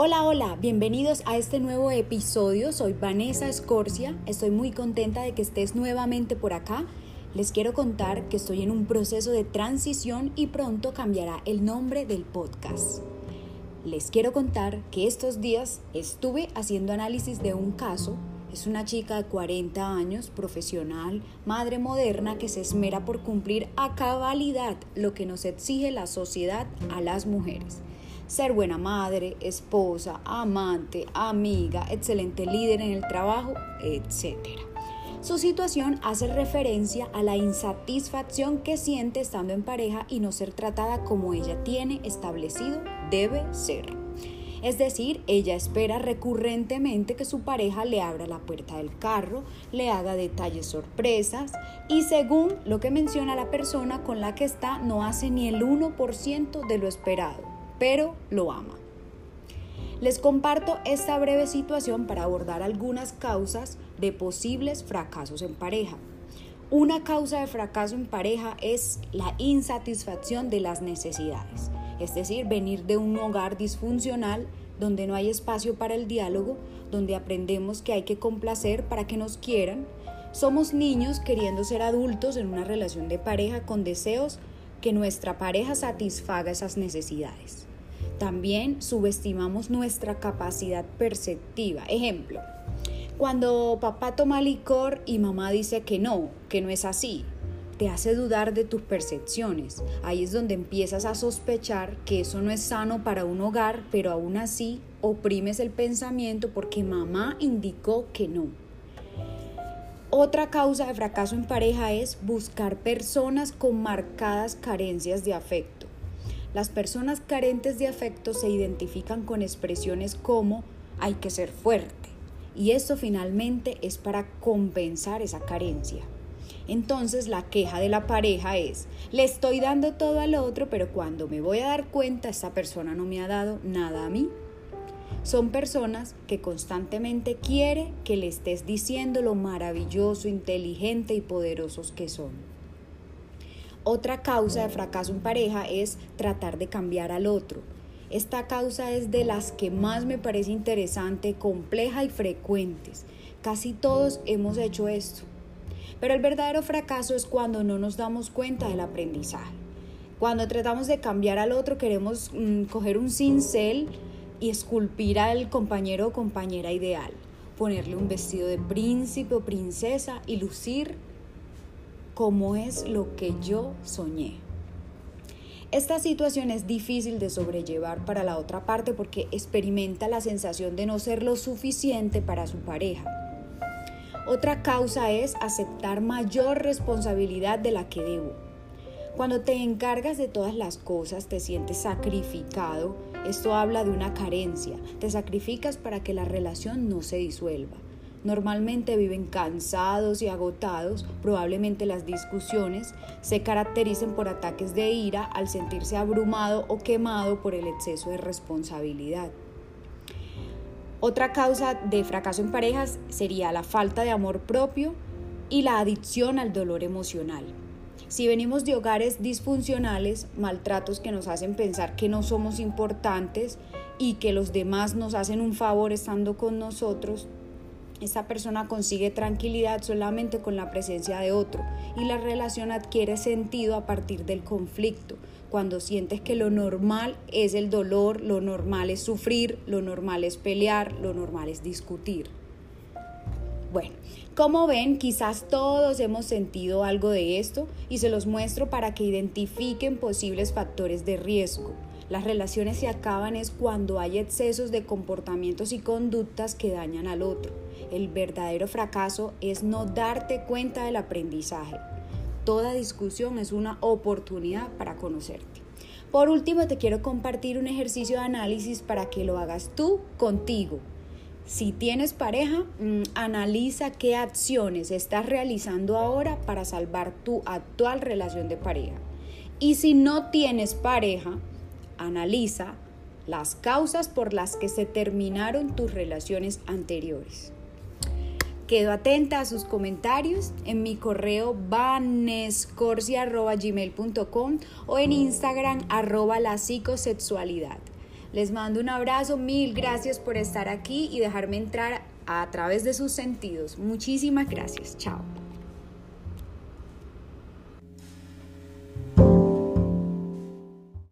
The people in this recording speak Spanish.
Hola, hola, bienvenidos a este nuevo episodio. Soy Vanessa Escorcia. Estoy muy contenta de que estés nuevamente por acá. Les quiero contar que estoy en un proceso de transición y pronto cambiará el nombre del podcast. Les quiero contar que estos días estuve haciendo análisis de un caso. Es una chica de 40 años, profesional, madre moderna que se esmera por cumplir a cabalidad lo que nos exige la sociedad a las mujeres ser buena madre, esposa, amante, amiga, excelente líder en el trabajo, etc. Su situación hace referencia a la insatisfacción que siente estando en pareja y no ser tratada como ella tiene establecido debe ser. Es decir, ella espera recurrentemente que su pareja le abra la puerta del carro, le haga detalles sorpresas y según lo que menciona la persona con la que está no hace ni el 1% de lo esperado pero lo ama. Les comparto esta breve situación para abordar algunas causas de posibles fracasos en pareja. Una causa de fracaso en pareja es la insatisfacción de las necesidades, es decir, venir de un hogar disfuncional donde no hay espacio para el diálogo, donde aprendemos que hay que complacer para que nos quieran. Somos niños queriendo ser adultos en una relación de pareja con deseos que nuestra pareja satisfaga esas necesidades. También subestimamos nuestra capacidad perceptiva. Ejemplo, cuando papá toma licor y mamá dice que no, que no es así, te hace dudar de tus percepciones. Ahí es donde empiezas a sospechar que eso no es sano para un hogar, pero aún así oprimes el pensamiento porque mamá indicó que no. Otra causa de fracaso en pareja es buscar personas con marcadas carencias de afecto. Las personas carentes de afecto se identifican con expresiones como hay que ser fuerte y esto finalmente es para compensar esa carencia. Entonces la queja de la pareja es, le estoy dando todo al otro, pero cuando me voy a dar cuenta, esta persona no me ha dado nada a mí. Son personas que constantemente quiere que le estés diciendo lo maravilloso, inteligente y poderosos que son. Otra causa de fracaso en pareja es tratar de cambiar al otro. Esta causa es de las que más me parece interesante, compleja y frecuentes. Casi todos hemos hecho esto. Pero el verdadero fracaso es cuando no nos damos cuenta del aprendizaje. Cuando tratamos de cambiar al otro queremos mm, coger un cincel y esculpir al compañero o compañera ideal, ponerle un vestido de príncipe o princesa y lucir como es lo que yo soñé. Esta situación es difícil de sobrellevar para la otra parte porque experimenta la sensación de no ser lo suficiente para su pareja. Otra causa es aceptar mayor responsabilidad de la que debo. Cuando te encargas de todas las cosas te sientes sacrificado. Esto habla de una carencia. Te sacrificas para que la relación no se disuelva. Normalmente viven cansados y agotados, probablemente las discusiones se caractericen por ataques de ira al sentirse abrumado o quemado por el exceso de responsabilidad. Otra causa de fracaso en parejas sería la falta de amor propio y la adicción al dolor emocional. Si venimos de hogares disfuncionales, maltratos que nos hacen pensar que no somos importantes y que los demás nos hacen un favor estando con nosotros, esta persona consigue tranquilidad solamente con la presencia de otro y la relación adquiere sentido a partir del conflicto, cuando sientes que lo normal es el dolor, lo normal es sufrir, lo normal es pelear, lo normal es discutir. Bueno, como ven, quizás todos hemos sentido algo de esto y se los muestro para que identifiquen posibles factores de riesgo. Las relaciones se acaban es cuando hay excesos de comportamientos y conductas que dañan al otro. El verdadero fracaso es no darte cuenta del aprendizaje. Toda discusión es una oportunidad para conocerte. Por último, te quiero compartir un ejercicio de análisis para que lo hagas tú contigo. Si tienes pareja, mm, analiza qué acciones estás realizando ahora para salvar tu actual relación de pareja. Y si no tienes pareja, analiza las causas por las que se terminaron tus relaciones anteriores. Quedo atenta a sus comentarios en mi correo vanescorsia.gmail.com o en Instagram arroba la psicosexualidad. Les mando un abrazo, mil gracias por estar aquí y dejarme entrar a través de sus sentidos. Muchísimas gracias. Chao.